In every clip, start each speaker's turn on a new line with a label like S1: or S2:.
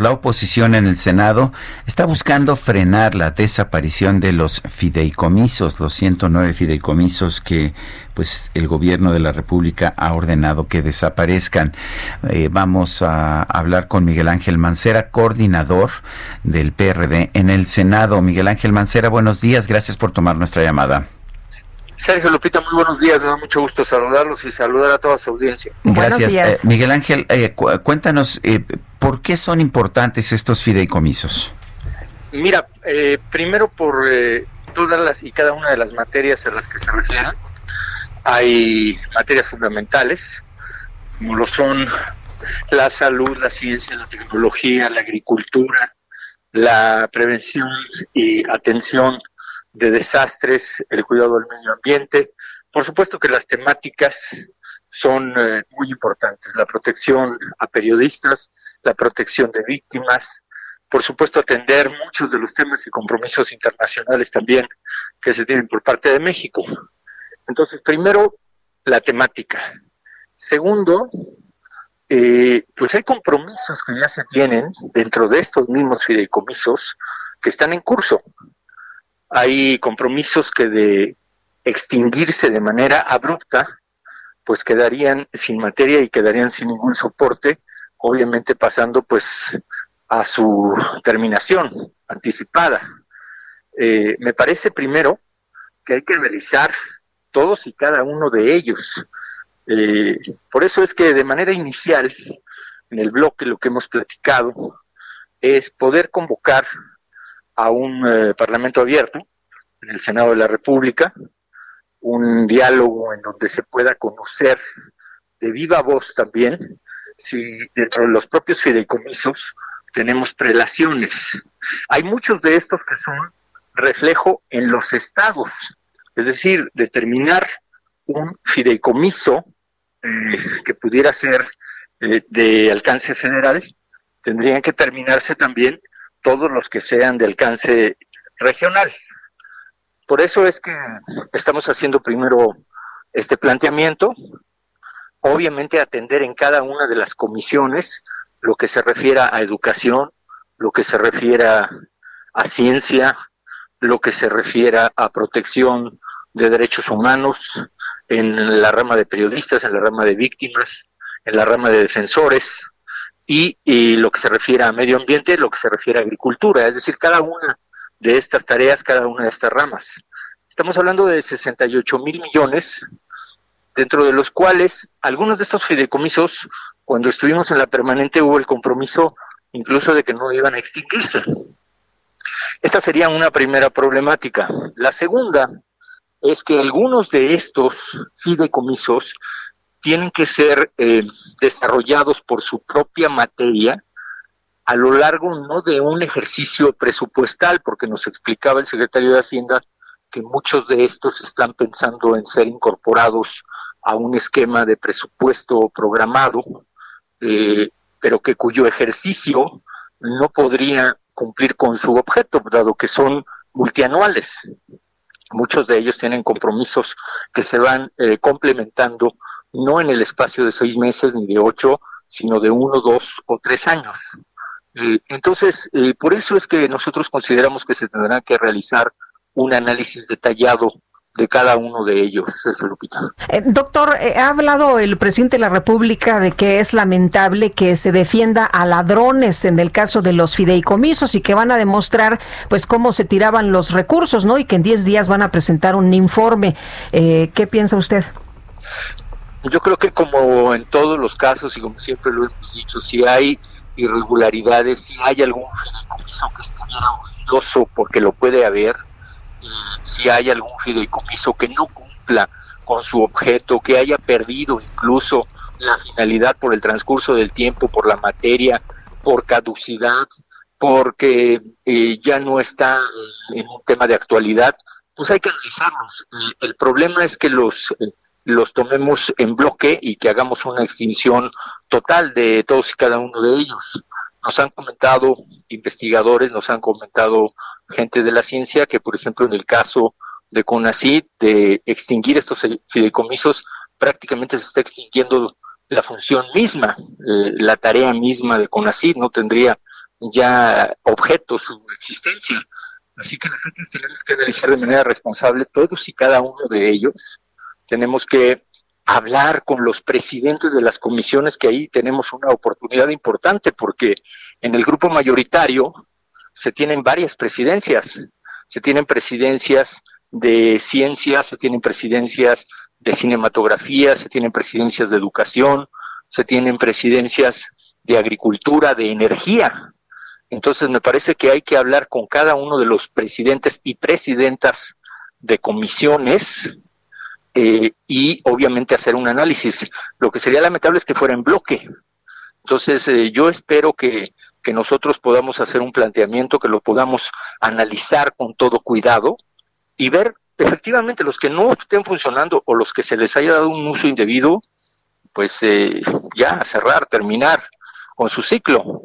S1: La oposición en el Senado está buscando frenar la desaparición de los fideicomisos, los 109 fideicomisos que pues el gobierno de la República ha ordenado que desaparezcan. Eh, vamos a hablar con Miguel Ángel Mancera, coordinador del PRD en el Senado. Miguel Ángel Mancera, buenos días, gracias por tomar nuestra llamada.
S2: Sergio Lupita, muy buenos días, me da mucho gusto saludarlos y saludar a toda su audiencia.
S1: Gracias. Eh, Miguel Ángel, eh, cuéntanos, eh, ¿por qué son importantes estos fideicomisos?
S2: Mira, primero por todas las y cada una de las materias a las que se refieren. Hay materias fundamentales, como lo son la salud, la ciencia, la tecnología, la agricultura, la prevención y atención de desastres, el cuidado del medio ambiente. Por supuesto que las temáticas son eh, muy importantes, la protección a periodistas, la protección de víctimas, por supuesto atender muchos de los temas y compromisos internacionales también que se tienen por parte de México. Entonces, primero, la temática. Segundo, eh, pues hay compromisos que ya se tienen dentro de estos mismos fideicomisos que están en curso. Hay compromisos que de extinguirse de manera abrupta, pues quedarían sin materia y quedarían sin ningún soporte, obviamente pasando pues a su terminación anticipada. Eh, me parece primero que hay que realizar todos y cada uno de ellos. Eh, por eso es que de manera inicial, en el bloque lo que hemos platicado es poder convocar a un eh, Parlamento abierto en el Senado de la República, un diálogo en donde se pueda conocer de viva voz también si dentro de los propios fideicomisos tenemos prelaciones. Hay muchos de estos que son reflejo en los estados, es decir, determinar un fideicomiso eh, que pudiera ser eh, de alcance federal, tendrían que terminarse también todos los que sean de alcance regional. Por eso es que estamos haciendo primero este planteamiento, obviamente atender en cada una de las comisiones lo que se refiera a educación, lo que se refiera a ciencia, lo que se refiera a protección de derechos humanos, en la rama de periodistas, en la rama de víctimas, en la rama de defensores, y, lo que se refiere a medio ambiente, lo que se refiere a agricultura, es decir, cada una de estas tareas, cada una de estas ramas. Estamos hablando de 68 mil millones, dentro de los cuales algunos de estos fideicomisos, cuando estuvimos en la permanente, hubo el compromiso incluso de que no iban a extinguirse. Esta sería una primera problemática. La segunda es que algunos de estos fideicomisos tienen que ser eh, desarrollados por su propia materia a lo largo no de un ejercicio presupuestal, porque nos explicaba el secretario de Hacienda que muchos de estos están pensando en ser incorporados a un esquema de presupuesto programado, eh, pero que cuyo ejercicio no podría cumplir con su objeto, dado que son multianuales. Muchos de ellos tienen compromisos que se van eh, complementando no en el espacio de seis meses ni de ocho, sino de uno, dos o tres años. Eh, entonces, eh, por eso es que nosotros consideramos que se tendrá que realizar un análisis detallado de cada uno de ellos, Lupita.
S3: Eh, doctor, ha hablado el presidente de la República de que es lamentable que se defienda a ladrones en el caso de los fideicomisos y que van a demostrar pues cómo se tiraban los recursos, ¿no? Y que en 10 días van a presentar un informe. ¿Qué piensa usted?
S2: Yo creo que como en todos los casos y como siempre lo hemos dicho, si hay irregularidades, si hay algún fideicomiso que estuviera ocioso, porque lo puede haber, si hay algún fideicomiso que no cumpla con su objeto, que haya perdido incluso la finalidad por el transcurso del tiempo, por la materia, por caducidad, porque eh, ya no está en un tema de actualidad, pues hay que analizarlos. el problema es que los, eh, los tomemos en bloque y que hagamos una extinción total de todos y cada uno de ellos. Nos han comentado investigadores, nos han comentado gente de la ciencia que, por ejemplo, en el caso de CONACYT, de extinguir estos fideicomisos, prácticamente se está extinguiendo la función misma, eh, la tarea misma de CONACYT no tendría ya objeto su existencia. Así que nosotros tenemos que analizar de manera responsable todos y cada uno de ellos. Tenemos que hablar con los presidentes de las comisiones, que ahí tenemos una oportunidad importante, porque en el grupo mayoritario se tienen varias presidencias. Se tienen presidencias de ciencias, se tienen presidencias de cinematografía, se tienen presidencias de educación, se tienen presidencias de agricultura, de energía. Entonces me parece que hay que hablar con cada uno de los presidentes y presidentas de comisiones eh, y obviamente hacer un análisis. Lo que sería lamentable es que fuera en bloque. Entonces eh, yo espero que, que nosotros podamos hacer un planteamiento, que lo podamos analizar con todo cuidado y ver efectivamente los que no estén funcionando o los que se les haya dado un uso indebido, pues eh, ya cerrar, terminar con su ciclo.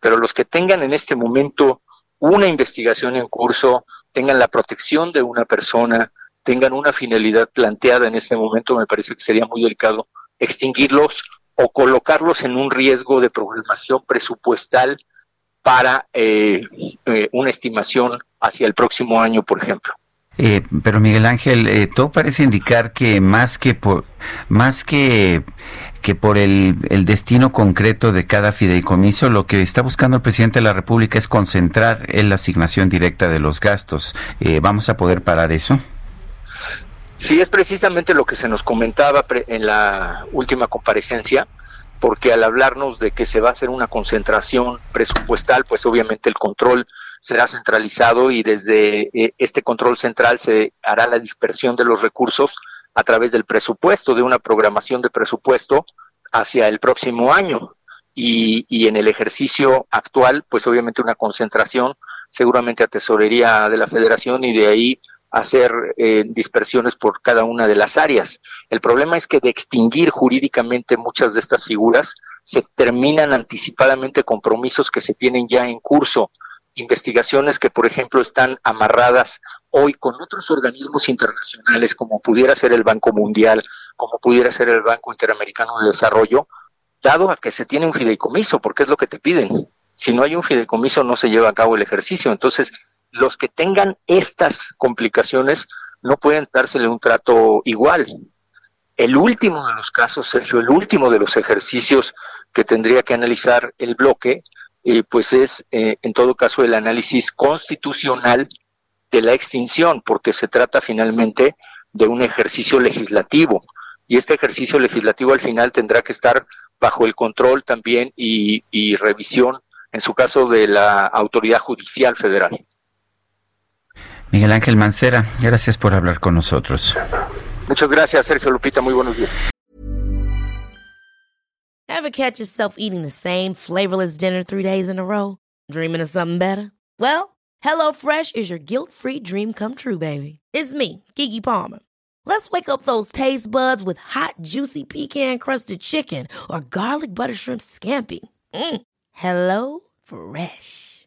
S2: Pero los que tengan en este momento una investigación en curso, tengan la protección de una persona, tengan una finalidad planteada en este momento, me parece que sería muy delicado extinguirlos o colocarlos en un riesgo de programación presupuestal para eh, eh, una estimación hacia el próximo año, por ejemplo.
S1: Eh, pero Miguel Ángel, eh, todo parece indicar que más que por más que que por el, destino concreto de cada fideicomiso, lo que está buscando el presidente de la República es concentrar en la asignación directa de los gastos. Eh, ¿Vamos a poder parar eso?
S2: Sí, es precisamente lo que se nos comentaba en la última comparecencia, porque al hablarnos de que se va a hacer una concentración presupuestal, pues obviamente el control será centralizado y desde eh, este control central se hará la dispersión de los recursos a través del presupuesto, de una programación de presupuesto hacia el próximo año. Y, y en el ejercicio actual, pues obviamente una concentración, seguramente a tesorería de la federación y de ahí hacer eh, dispersiones por cada una de las áreas. El problema es que de extinguir jurídicamente muchas de estas figuras se terminan anticipadamente compromisos que se tienen ya en curso investigaciones que, por ejemplo, están amarradas hoy con otros organismos internacionales, como pudiera ser el Banco Mundial, como pudiera ser el Banco Interamericano de Desarrollo, dado a que se tiene un fideicomiso, porque es lo que te piden. Si no hay un fideicomiso, no se lleva a cabo el ejercicio. Entonces, los que tengan estas complicaciones no pueden dársele un trato igual. El último de los casos, Sergio, el último de los ejercicios que tendría que analizar el bloque eh, pues es eh, en todo caso el análisis constitucional de la extinción, porque se trata finalmente de un ejercicio legislativo. Y este ejercicio legislativo al final tendrá que estar bajo el control también y, y revisión, en su caso, de la autoridad judicial federal.
S1: Miguel Ángel Mancera, gracias por hablar con nosotros.
S2: Muchas gracias, Sergio Lupita. Muy buenos días.
S4: Ever catch yourself eating the same flavorless dinner three days in a row? Dreaming of something better? Well, HelloFresh is your guilt-free dream come true, baby. It's me, Kiki Palmer. Let's wake up those taste buds with hot, juicy pecan-crusted chicken or garlic butter shrimp scampi. Mm. Hello Fresh.